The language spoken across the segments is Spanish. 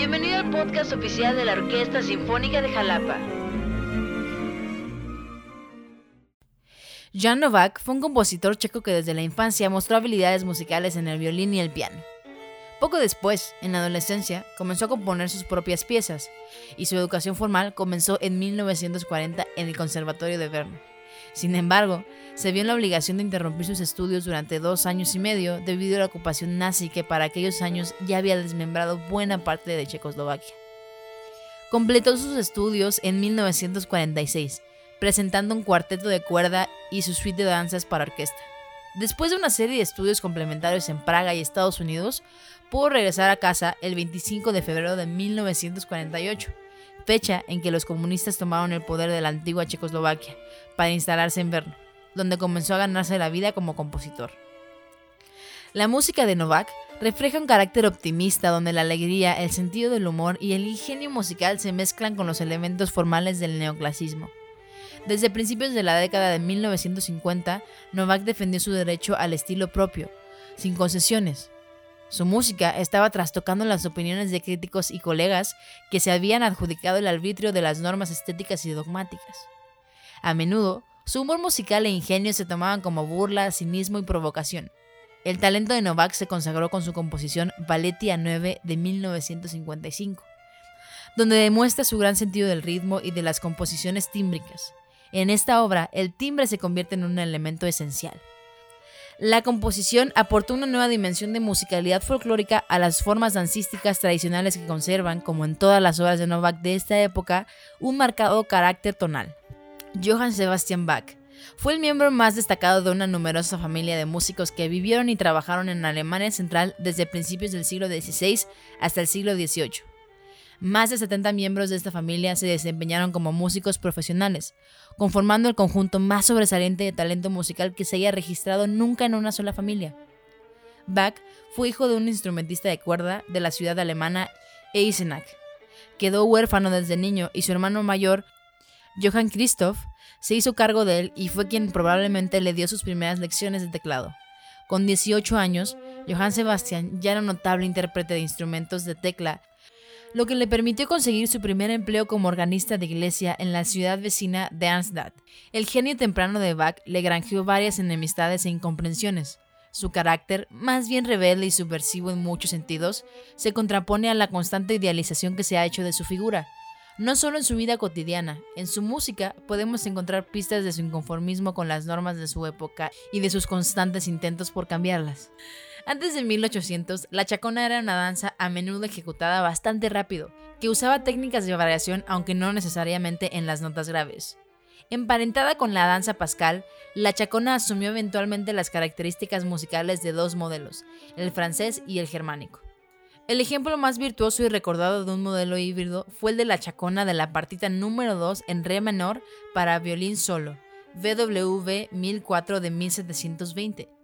Bienvenido al podcast oficial de la Orquesta Sinfónica de Jalapa. Jan Novak fue un compositor checo que desde la infancia mostró habilidades musicales en el violín y el piano. Poco después, en la adolescencia, comenzó a componer sus propias piezas, y su educación formal comenzó en 1940 en el Conservatorio de Brno. Sin embargo, se vio en la obligación de interrumpir sus estudios durante dos años y medio debido a la ocupación nazi que para aquellos años ya había desmembrado buena parte de Checoslovaquia. Completó sus estudios en 1946, presentando un cuarteto de cuerda y su suite de danzas para orquesta. Después de una serie de estudios complementarios en Praga y Estados Unidos, pudo regresar a casa el 25 de febrero de 1948, fecha en que los comunistas tomaron el poder de la antigua Checoslovaquia para instalarse en Brno, donde comenzó a ganarse la vida como compositor. La música de Novak refleja un carácter optimista donde la alegría, el sentido del humor y el ingenio musical se mezclan con los elementos formales del neoclasismo. Desde principios de la década de 1950, Novak defendió su derecho al estilo propio, sin concesiones. Su música estaba trastocando las opiniones de críticos y colegas que se habían adjudicado el arbitrio de las normas estéticas y dogmáticas. A menudo, su humor musical e ingenio se tomaban como burla, cinismo y provocación. El talento de Novak se consagró con su composición Valetia 9 de 1955, donde demuestra su gran sentido del ritmo y de las composiciones tímbricas. En esta obra, el timbre se convierte en un elemento esencial. La composición aportó una nueva dimensión de musicalidad folclórica a las formas dancísticas tradicionales que conservan, como en todas las obras de Novak de esta época, un marcado carácter tonal. Johann Sebastian Bach fue el miembro más destacado de una numerosa familia de músicos que vivieron y trabajaron en Alemania Central desde principios del siglo XVI hasta el siglo XVIII. Más de 70 miembros de esta familia se desempeñaron como músicos profesionales, conformando el conjunto más sobresaliente de talento musical que se haya registrado nunca en una sola familia. Bach fue hijo de un instrumentista de cuerda de la ciudad alemana Eisenach. Quedó huérfano desde niño y su hermano mayor, Johann Christoph, se hizo cargo de él y fue quien probablemente le dio sus primeras lecciones de teclado. Con 18 años, Johann Sebastian ya era notable intérprete de instrumentos de tecla lo que le permitió conseguir su primer empleo como organista de iglesia en la ciudad vecina de Arnstadt. El genio temprano de Bach le granjeó varias enemistades e incomprensiones. Su carácter, más bien rebelde y subversivo en muchos sentidos, se contrapone a la constante idealización que se ha hecho de su figura. No solo en su vida cotidiana, en su música podemos encontrar pistas de su inconformismo con las normas de su época y de sus constantes intentos por cambiarlas. Antes de 1800, la chacona era una danza a menudo ejecutada bastante rápido, que usaba técnicas de variación aunque no necesariamente en las notas graves. Emparentada con la danza pascal, la chacona asumió eventualmente las características musicales de dos modelos, el francés y el germánico. El ejemplo más virtuoso y recordado de un modelo híbrido fue el de la chacona de la partita número 2 en re menor para violín solo, VW 1004 de 1720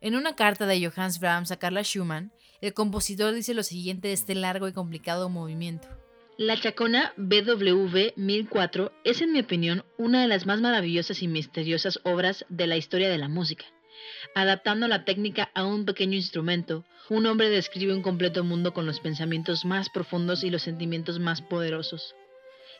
en una carta de Johannes Brahms a Carla Schumann, el compositor dice lo siguiente de este largo y complicado movimiento. La Chacona BWV 1004 es, en mi opinión, una de las más maravillosas y misteriosas obras de la historia de la música. Adaptando la técnica a un pequeño instrumento, un hombre describe un completo mundo con los pensamientos más profundos y los sentimientos más poderosos.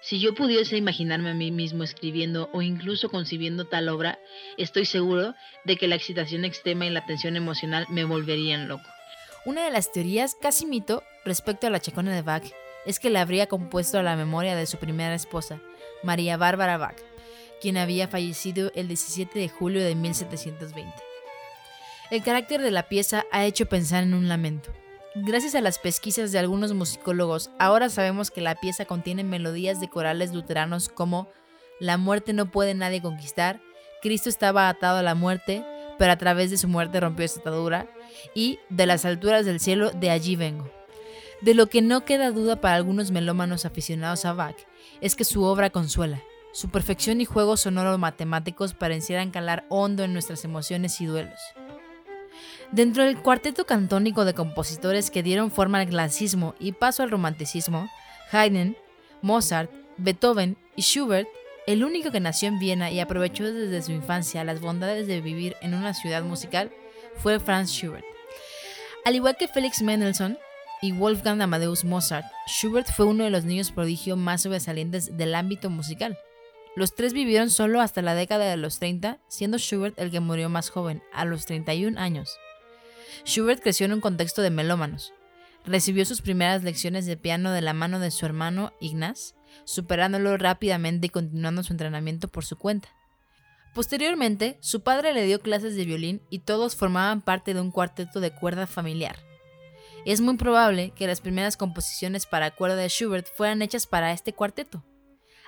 Si yo pudiese imaginarme a mí mismo escribiendo o incluso concibiendo tal obra, estoy seguro de que la excitación extrema y la tensión emocional me volverían loco. Una de las teorías, casi mito, respecto a la chacona de Bach es que la habría compuesto a la memoria de su primera esposa, María Bárbara Bach, quien había fallecido el 17 de julio de 1720. El carácter de la pieza ha hecho pensar en un lamento. Gracias a las pesquisas de algunos musicólogos, ahora sabemos que la pieza contiene melodías de corales luteranos como La muerte no puede nadie conquistar, Cristo estaba atado a la muerte, pero a través de su muerte rompió esta atadura, y De las alturas del cielo, de allí vengo. De lo que no queda duda para algunos melómanos aficionados a Bach es que su obra consuela. Su perfección y juegos sonoro matemáticos parecieran calar hondo en nuestras emociones y duelos. Dentro del cuarteto cantónico de compositores que dieron forma al clasicismo y paso al romanticismo, Haydn, Mozart, Beethoven y Schubert, el único que nació en Viena y aprovechó desde su infancia las bondades de vivir en una ciudad musical fue Franz Schubert. Al igual que Felix Mendelssohn, y Wolfgang Amadeus Mozart, Schubert fue uno de los niños prodigio más sobresalientes del ámbito musical. Los tres vivieron solo hasta la década de los 30, siendo Schubert el que murió más joven, a los 31 años. Schubert creció en un contexto de melómanos. Recibió sus primeras lecciones de piano de la mano de su hermano Ignaz, superándolo rápidamente y continuando su entrenamiento por su cuenta. Posteriormente, su padre le dio clases de violín y todos formaban parte de un cuarteto de cuerda familiar. Es muy probable que las primeras composiciones para cuerda de Schubert fueran hechas para este cuarteto.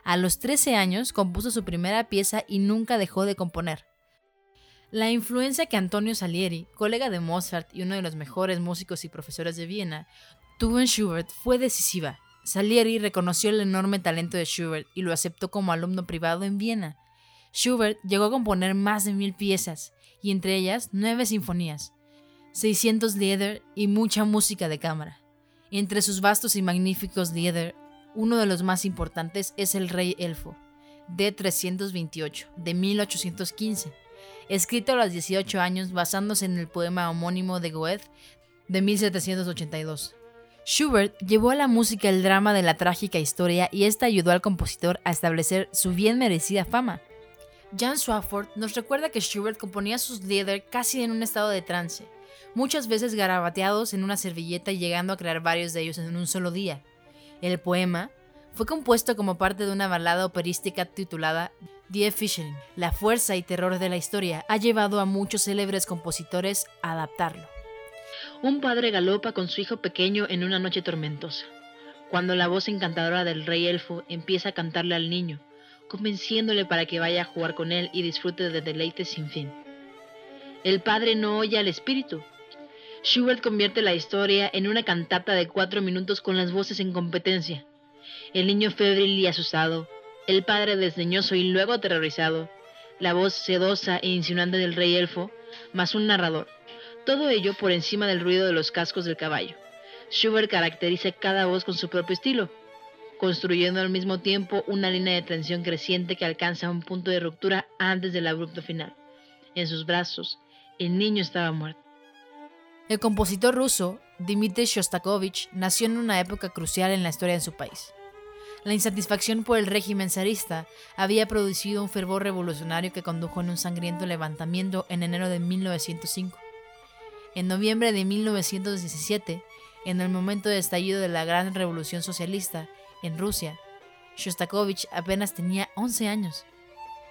A los 13 años compuso su primera pieza y nunca dejó de componer. La influencia que Antonio Salieri, colega de Mozart y uno de los mejores músicos y profesores de Viena, tuvo en Schubert fue decisiva. Salieri reconoció el enorme talento de Schubert y lo aceptó como alumno privado en Viena. Schubert llegó a componer más de mil piezas, y entre ellas nueve sinfonías. 600 Lieder y mucha música de cámara. Entre sus vastos y magníficos Lieder, uno de los más importantes es El Rey Elfo, de 328, de 1815, escrito a los 18 años basándose en el poema homónimo de Goethe de 1782. Schubert llevó a la música el drama de la trágica historia y esta ayudó al compositor a establecer su bien merecida fama. Jan Swafford nos recuerda que Schubert componía sus Lieder casi en un estado de trance, muchas veces garabateados en una servilleta y llegando a crear varios de ellos en un solo día. El poema fue compuesto como parte de una balada operística titulada Die Fischling. La fuerza y terror de la historia ha llevado a muchos célebres compositores a adaptarlo. Un padre galopa con su hijo pequeño en una noche tormentosa, cuando la voz encantadora del rey elfo empieza a cantarle al niño, convenciéndole para que vaya a jugar con él y disfrute de deleites sin fin. El padre no oye al espíritu, Schubert convierte la historia en una cantata de cuatro minutos con las voces en competencia. El niño febril y asustado, el padre desdeñoso y luego aterrorizado, la voz sedosa e insinuante del rey elfo, más un narrador. Todo ello por encima del ruido de los cascos del caballo. Schubert caracteriza cada voz con su propio estilo, construyendo al mismo tiempo una línea de tensión creciente que alcanza un punto de ruptura antes del abrupto final. En sus brazos, el niño estaba muerto. El compositor ruso Dmitri Shostakovich nació en una época crucial en la historia de su país. La insatisfacción por el régimen zarista había producido un fervor revolucionario que condujo en un sangriento levantamiento en enero de 1905. En noviembre de 1917, en el momento de estallido de la gran revolución socialista en Rusia, Shostakovich apenas tenía 11 años.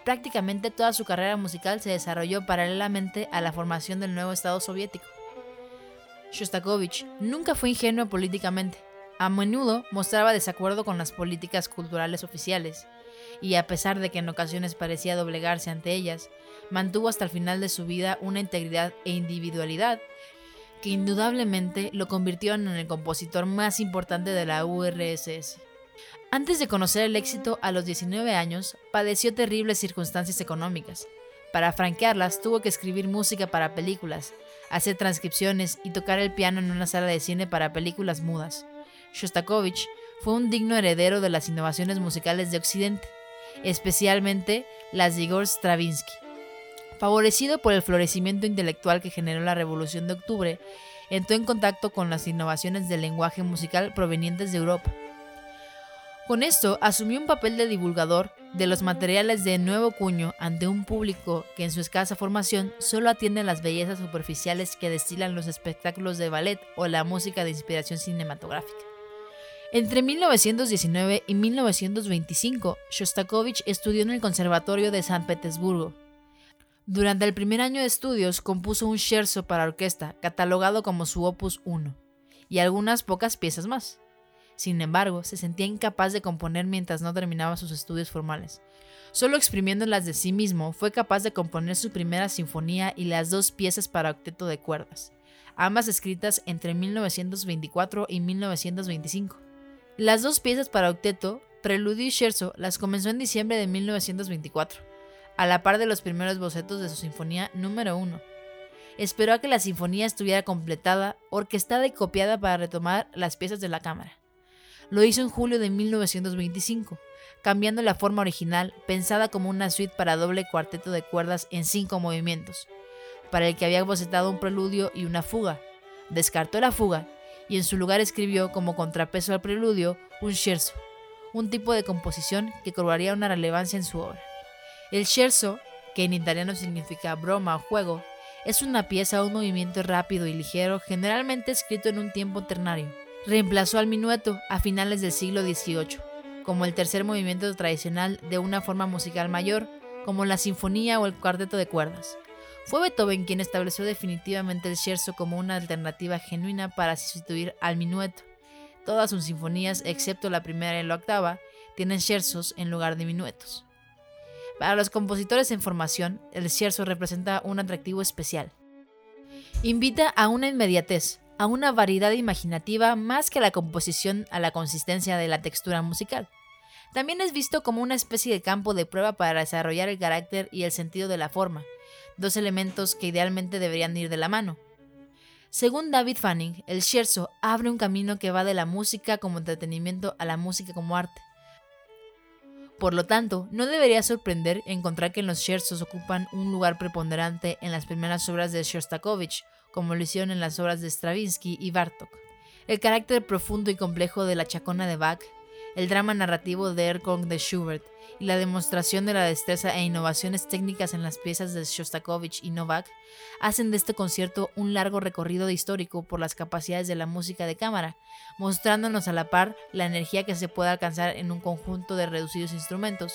Prácticamente toda su carrera musical se desarrolló paralelamente a la formación del nuevo Estado soviético. Shostakovich nunca fue ingenuo políticamente. A menudo mostraba desacuerdo con las políticas culturales oficiales, y a pesar de que en ocasiones parecía doblegarse ante ellas, mantuvo hasta el final de su vida una integridad e individualidad que indudablemente lo convirtieron en el compositor más importante de la URSS. Antes de conocer el éxito a los 19 años, padeció terribles circunstancias económicas. Para franquearlas, tuvo que escribir música para películas, hacer transcripciones y tocar el piano en una sala de cine para películas mudas. Shostakovich fue un digno heredero de las innovaciones musicales de Occidente, especialmente las de Igor Stravinsky. Favorecido por el florecimiento intelectual que generó la Revolución de Octubre, entró en contacto con las innovaciones del lenguaje musical provenientes de Europa. Con esto asumió un papel de divulgador de los materiales de nuevo cuño ante un público que en su escasa formación solo atiende las bellezas superficiales que destilan los espectáculos de ballet o la música de inspiración cinematográfica. Entre 1919 y 1925, Shostakovich estudió en el Conservatorio de San Petersburgo. Durante el primer año de estudios compuso un scherzo para orquesta, catalogado como su opus 1, y algunas pocas piezas más. Sin embargo, se sentía incapaz de componer mientras no terminaba sus estudios formales. Solo exprimiéndolas de sí mismo, fue capaz de componer su primera sinfonía y las dos piezas para octeto de cuerdas, ambas escritas entre 1924 y 1925. Las dos piezas para octeto, Preludio y Scherzo, las comenzó en diciembre de 1924, a la par de los primeros bocetos de su sinfonía número 1. Esperó a que la sinfonía estuviera completada, orquestada y copiada para retomar las piezas de la cámara. Lo hizo en julio de 1925, cambiando la forma original, pensada como una suite para doble cuarteto de cuerdas en cinco movimientos, para el que había bocetado un preludio y una fuga. Descartó la fuga y en su lugar escribió como contrapeso al preludio un scherzo, un tipo de composición que cobraría una relevancia en su obra. El scherzo, que en italiano significa broma o juego, es una pieza o un movimiento rápido y ligero, generalmente escrito en un tiempo ternario. Reemplazó al minueto a finales del siglo XVIII, como el tercer movimiento tradicional de una forma musical mayor, como la sinfonía o el cuarteto de cuerdas. Fue Beethoven quien estableció definitivamente el scherzo como una alternativa genuina para sustituir al minueto. Todas sus sinfonías, excepto la primera y la octava, tienen scherzos en lugar de minuetos. Para los compositores en formación, el scherzo representa un atractivo especial. Invita a una inmediatez, a una variedad imaginativa más que la composición a la consistencia de la textura musical. También es visto como una especie de campo de prueba para desarrollar el carácter y el sentido de la forma, dos elementos que idealmente deberían ir de la mano. Según David Fanning, el scherzo abre un camino que va de la música como entretenimiento a la música como arte. Por lo tanto, no debería sorprender encontrar que los scherzos ocupan un lugar preponderante en las primeras obras de Shostakovich, como lo hicieron en las obras de Stravinsky y Bartok. El carácter profundo y complejo de la chacona de Bach el drama narrativo de Erkong de Schubert y la demostración de la destreza e innovaciones técnicas en las piezas de Shostakovich y Novak hacen de este concierto un largo recorrido histórico por las capacidades de la música de cámara, mostrándonos a la par la energía que se puede alcanzar en un conjunto de reducidos instrumentos.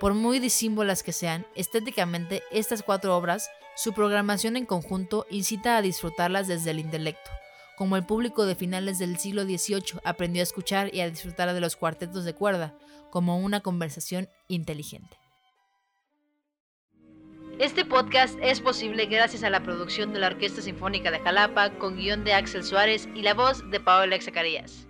Por muy disímbolas que sean, estéticamente estas cuatro obras, su programación en conjunto incita a disfrutarlas desde el intelecto como el público de finales del siglo XVIII aprendió a escuchar y a disfrutar de los cuartetos de cuerda como una conversación inteligente. Este podcast es posible gracias a la producción de la Orquesta Sinfónica de Jalapa con guion de Axel Suárez y la voz de Paola Zacarías.